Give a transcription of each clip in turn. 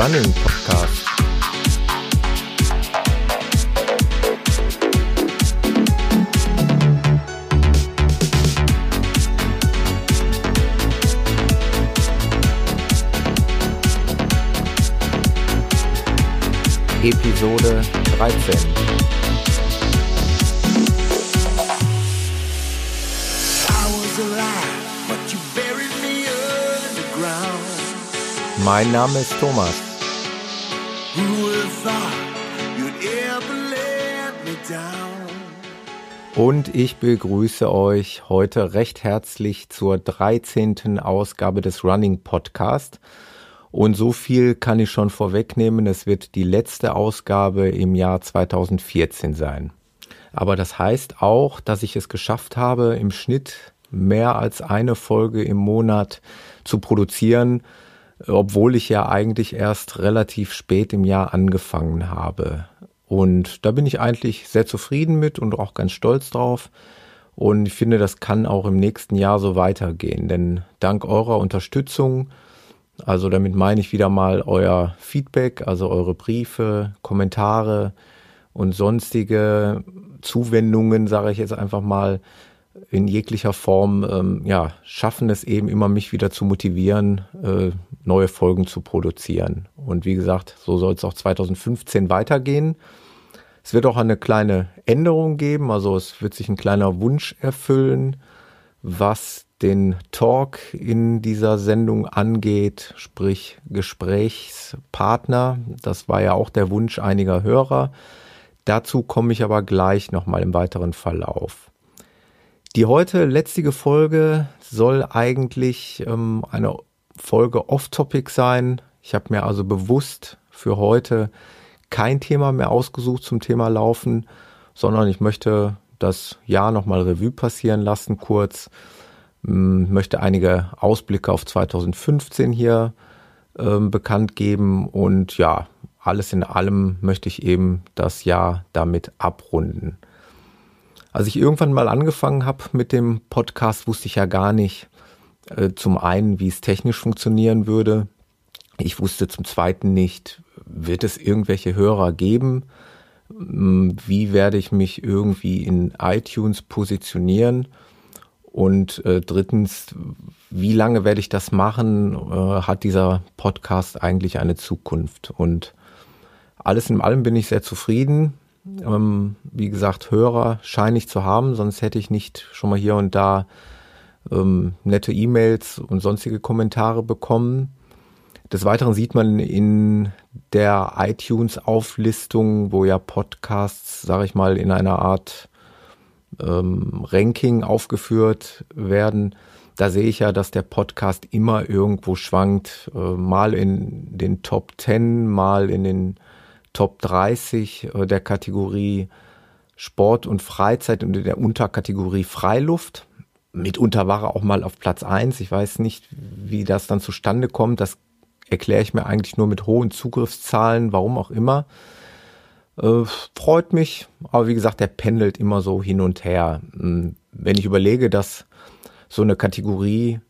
Running Podcast. Episode 13. Mein Name ist Thomas. Und ich begrüße euch heute recht herzlich zur 13. Ausgabe des Running Podcast. Und so viel kann ich schon vorwegnehmen, es wird die letzte Ausgabe im Jahr 2014 sein. Aber das heißt auch, dass ich es geschafft habe, im Schnitt mehr als eine Folge im Monat zu produzieren, obwohl ich ja eigentlich erst relativ spät im Jahr angefangen habe. Und da bin ich eigentlich sehr zufrieden mit und auch ganz stolz drauf. Und ich finde, das kann auch im nächsten Jahr so weitergehen. Denn dank eurer Unterstützung, also damit meine ich wieder mal euer Feedback, also eure Briefe, Kommentare und sonstige Zuwendungen, sage ich jetzt einfach mal, in jeglicher Form ähm, ja, schaffen es eben immer, mich wieder zu motivieren, äh, neue Folgen zu produzieren. Und wie gesagt, so soll es auch 2015 weitergehen. Es wird auch eine kleine Änderung geben, also es wird sich ein kleiner Wunsch erfüllen, was den Talk in dieser Sendung angeht, sprich Gesprächspartner. Das war ja auch der Wunsch einiger Hörer. Dazu komme ich aber gleich nochmal im weiteren Verlauf. Die heute letztige Folge soll eigentlich ähm, eine Folge off-topic sein. Ich habe mir also bewusst für heute kein Thema mehr ausgesucht zum Thema Laufen, sondern ich möchte das Jahr nochmal Revue passieren lassen, kurz. Ähm, möchte einige Ausblicke auf 2015 hier ähm, bekannt geben und ja, alles in allem möchte ich eben das Jahr damit abrunden. Als ich irgendwann mal angefangen habe mit dem Podcast, wusste ich ja gar nicht äh, zum einen, wie es technisch funktionieren würde. Ich wusste zum zweiten nicht, wird es irgendwelche Hörer geben? Hm, wie werde ich mich irgendwie in iTunes positionieren? Und äh, drittens, wie lange werde ich das machen? Äh, hat dieser Podcast eigentlich eine Zukunft? Und alles in allem bin ich sehr zufrieden. Ähm, wie gesagt, Hörer scheine ich zu haben, sonst hätte ich nicht schon mal hier und da ähm, nette E-Mails und sonstige Kommentare bekommen. Des Weiteren sieht man in der iTunes-Auflistung, wo ja Podcasts, sage ich mal, in einer Art ähm, Ranking aufgeführt werden, da sehe ich ja, dass der Podcast immer irgendwo schwankt, äh, mal in den Top 10, mal in den Top 30 äh, der Kategorie Sport und Freizeit und in der Unterkategorie Freiluft. Mitunter war er auch mal auf Platz 1. Ich weiß nicht, wie das dann zustande kommt. Das erkläre ich mir eigentlich nur mit hohen Zugriffszahlen, warum auch immer. Äh, freut mich, aber wie gesagt, der pendelt immer so hin und her. Hm, wenn ich überlege, dass so eine Kategorie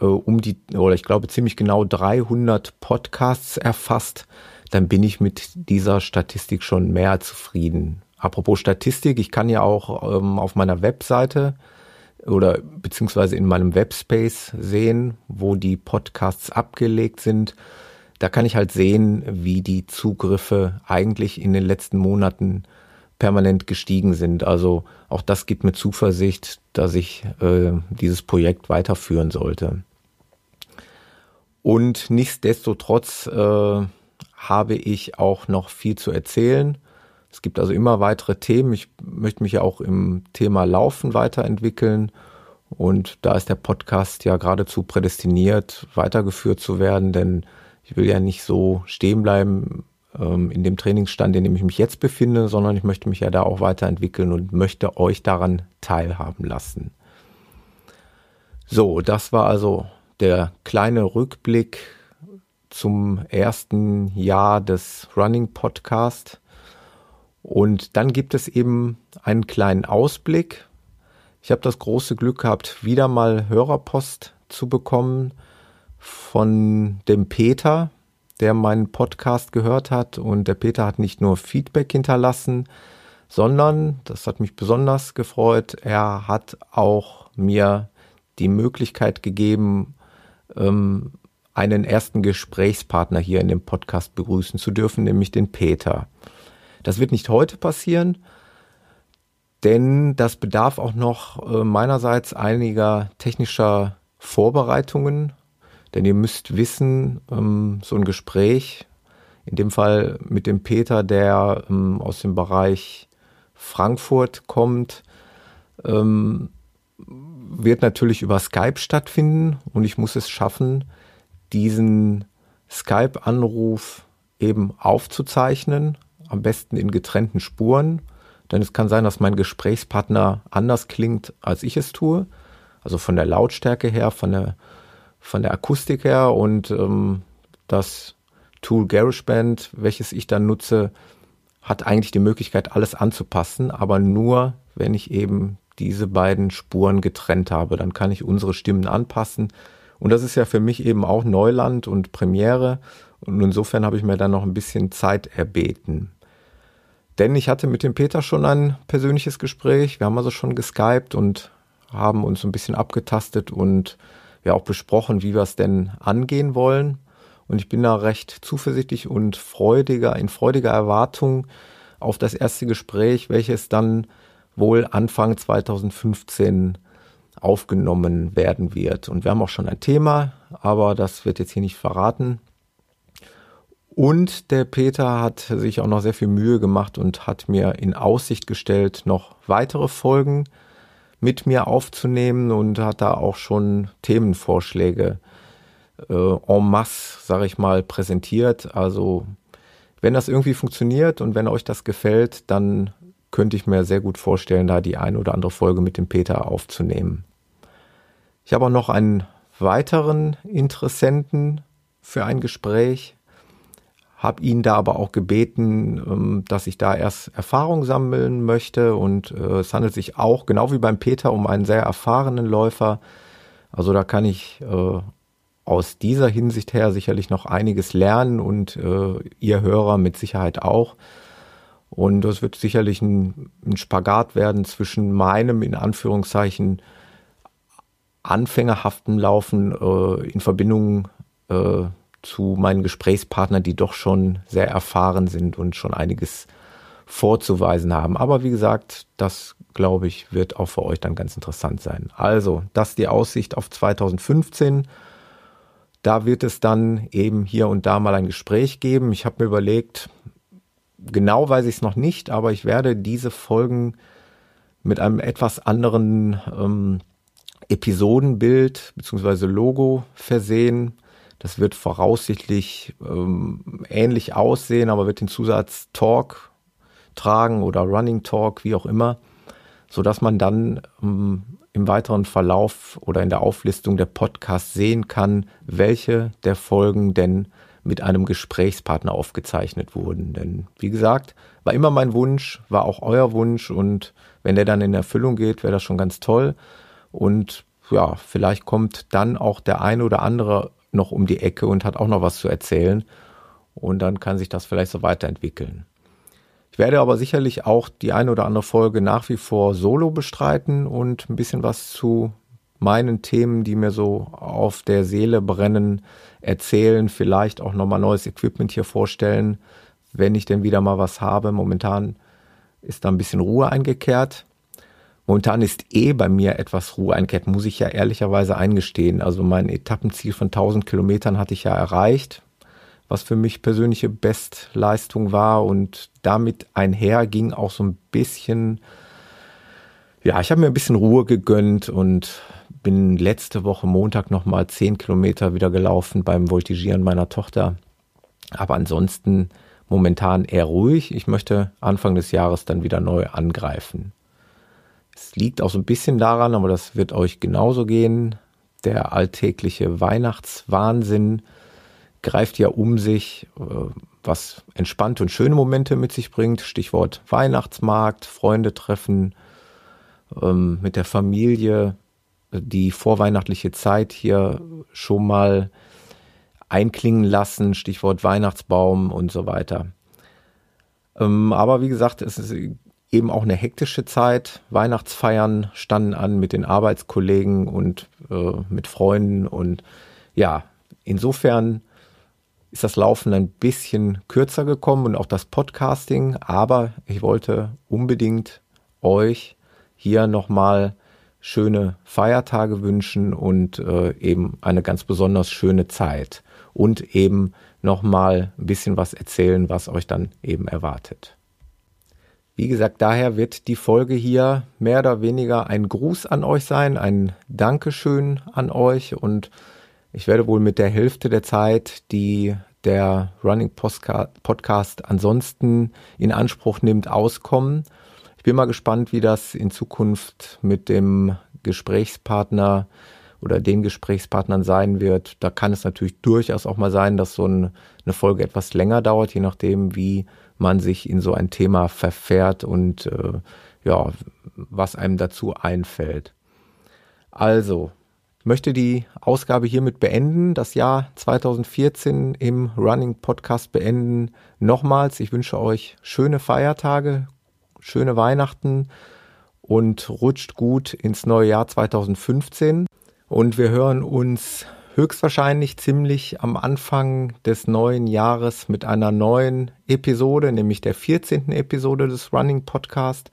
äh, um die, oder ich glaube ziemlich genau 300 Podcasts erfasst, dann bin ich mit dieser Statistik schon mehr zufrieden. Apropos Statistik, ich kann ja auch ähm, auf meiner Webseite oder beziehungsweise in meinem Webspace sehen, wo die Podcasts abgelegt sind. Da kann ich halt sehen, wie die Zugriffe eigentlich in den letzten Monaten permanent gestiegen sind. Also auch das gibt mir Zuversicht, dass ich äh, dieses Projekt weiterführen sollte. Und nichtsdestotrotz äh, habe ich auch noch viel zu erzählen. Es gibt also immer weitere Themen. Ich möchte mich ja auch im Thema Laufen weiterentwickeln. Und da ist der Podcast ja geradezu prädestiniert, weitergeführt zu werden, denn ich will ja nicht so stehen bleiben ähm, in dem Trainingsstand, in dem ich mich jetzt befinde, sondern ich möchte mich ja da auch weiterentwickeln und möchte euch daran teilhaben lassen. So, das war also der kleine Rückblick zum ersten Jahr des Running Podcast. Und dann gibt es eben einen kleinen Ausblick. Ich habe das große Glück gehabt, wieder mal Hörerpost zu bekommen von dem Peter. der meinen Podcast gehört hat. Und der Peter hat nicht nur Feedback hinterlassen, sondern, das hat mich besonders gefreut, er hat auch mir die Möglichkeit gegeben, ähm, einen ersten Gesprächspartner hier in dem Podcast begrüßen zu dürfen, nämlich den Peter. Das wird nicht heute passieren, denn das bedarf auch noch äh, meinerseits einiger technischer Vorbereitungen, denn ihr müsst wissen, ähm, so ein Gespräch, in dem Fall mit dem Peter, der ähm, aus dem Bereich Frankfurt kommt, ähm, wird natürlich über Skype stattfinden und ich muss es schaffen, diesen Skype-Anruf eben aufzuzeichnen, am besten in getrennten Spuren. Denn es kann sein, dass mein Gesprächspartner anders klingt, als ich es tue. Also von der Lautstärke her, von der, von der Akustik her und ähm, das Tool GarageBand, welches ich dann nutze, hat eigentlich die Möglichkeit, alles anzupassen, aber nur, wenn ich eben diese beiden Spuren getrennt habe. Dann kann ich unsere Stimmen anpassen. Und das ist ja für mich eben auch Neuland und Premiere. Und insofern habe ich mir dann noch ein bisschen Zeit erbeten. Denn ich hatte mit dem Peter schon ein persönliches Gespräch. Wir haben also schon geskypt und haben uns ein bisschen abgetastet und ja auch besprochen, wie wir es denn angehen wollen. Und ich bin da recht zuversichtlich und freudiger, in freudiger Erwartung auf das erste Gespräch, welches dann wohl Anfang 2015 aufgenommen werden wird. Und wir haben auch schon ein Thema, aber das wird jetzt hier nicht verraten. Und der Peter hat sich auch noch sehr viel Mühe gemacht und hat mir in Aussicht gestellt, noch weitere Folgen mit mir aufzunehmen und hat da auch schon Themenvorschläge äh, en masse, sage ich mal, präsentiert. Also wenn das irgendwie funktioniert und wenn euch das gefällt, dann könnte ich mir sehr gut vorstellen, da die eine oder andere Folge mit dem Peter aufzunehmen. Ich habe auch noch einen weiteren Interessenten für ein Gespräch, habe ihn da aber auch gebeten, ähm, dass ich da erst Erfahrung sammeln möchte und äh, es handelt sich auch, genau wie beim Peter, um einen sehr erfahrenen Läufer. Also da kann ich äh, aus dieser Hinsicht her sicherlich noch einiges lernen und äh, ihr Hörer mit Sicherheit auch. Und das wird sicherlich ein, ein Spagat werden zwischen meinem, in Anführungszeichen, anfängerhaften Laufen äh, in Verbindung äh, zu meinen Gesprächspartnern, die doch schon sehr erfahren sind und schon einiges vorzuweisen haben. Aber wie gesagt, das glaube ich, wird auch für euch dann ganz interessant sein. Also, das ist die Aussicht auf 2015. Da wird es dann eben hier und da mal ein Gespräch geben. Ich habe mir überlegt, genau weiß ich es noch nicht, aber ich werde diese Folgen mit einem etwas anderen ähm, Episodenbild bzw. Logo versehen. Das wird voraussichtlich ähm, ähnlich aussehen, aber wird den Zusatz Talk tragen oder Running Talk, wie auch immer, so dass man dann ähm, im weiteren Verlauf oder in der Auflistung der Podcasts sehen kann, welche der Folgen denn mit einem Gesprächspartner aufgezeichnet wurden. Denn wie gesagt, war immer mein Wunsch, war auch euer Wunsch und wenn der dann in Erfüllung geht, wäre das schon ganz toll. Und ja, vielleicht kommt dann auch der eine oder andere noch um die Ecke und hat auch noch was zu erzählen. Und dann kann sich das vielleicht so weiterentwickeln. Ich werde aber sicherlich auch die eine oder andere Folge nach wie vor solo bestreiten und ein bisschen was zu meinen Themen, die mir so auf der Seele brennen, erzählen, vielleicht auch nochmal neues Equipment hier vorstellen, wenn ich denn wieder mal was habe. Momentan ist da ein bisschen Ruhe eingekehrt. Momentan ist eh bei mir etwas Ruhe eingekehrt, muss ich ja ehrlicherweise eingestehen. Also mein Etappenziel von 1000 Kilometern hatte ich ja erreicht, was für mich persönliche Bestleistung war und damit einher ging auch so ein bisschen, ja, ich habe mir ein bisschen Ruhe gegönnt und bin letzte Woche Montag nochmal zehn Kilometer wieder gelaufen beim Voltigieren meiner Tochter. Aber ansonsten momentan eher ruhig. Ich möchte Anfang des Jahres dann wieder neu angreifen. Es liegt auch so ein bisschen daran, aber das wird euch genauso gehen. Der alltägliche Weihnachtswahnsinn greift ja um sich, äh, was entspannte und schöne Momente mit sich bringt. Stichwort Weihnachtsmarkt, Freunde treffen, ähm, mit der Familie die vorweihnachtliche Zeit hier schon mal einklingen lassen, Stichwort Weihnachtsbaum und so weiter. Ähm, aber wie gesagt, es ist eben auch eine hektische Zeit. Weihnachtsfeiern standen an mit den Arbeitskollegen und äh, mit Freunden und ja, insofern ist das Laufen ein bisschen kürzer gekommen und auch das Podcasting, aber ich wollte unbedingt euch hier nochmal schöne Feiertage wünschen und äh, eben eine ganz besonders schöne Zeit und eben nochmal ein bisschen was erzählen, was euch dann eben erwartet. Wie gesagt, daher wird die Folge hier mehr oder weniger ein Gruß an euch sein, ein Dankeschön an euch und ich werde wohl mit der Hälfte der Zeit, die der Running Podcast ansonsten in Anspruch nimmt, auskommen. Ich bin mal gespannt, wie das in Zukunft mit dem Gesprächspartner oder den Gesprächspartnern sein wird. Da kann es natürlich durchaus auch mal sein, dass so eine Folge etwas länger dauert, je nachdem, wie man sich in so ein Thema verfährt und äh, ja, was einem dazu einfällt. Also, ich möchte die Ausgabe hiermit beenden, das Jahr 2014 im Running Podcast beenden. Nochmals, ich wünsche euch schöne Feiertage, schöne Weihnachten und rutscht gut ins neue Jahr 2015. Und wir hören uns höchstwahrscheinlich ziemlich am Anfang des neuen Jahres mit einer neuen Episode, nämlich der 14. Episode des Running Podcast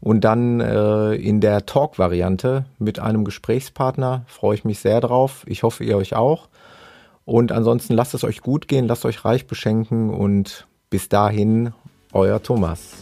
und dann äh, in der Talk-Variante mit einem Gesprächspartner. Freue ich mich sehr drauf. Ich hoffe, ihr euch auch. Und ansonsten lasst es euch gut gehen, lasst euch reich beschenken und bis dahin, euer Thomas.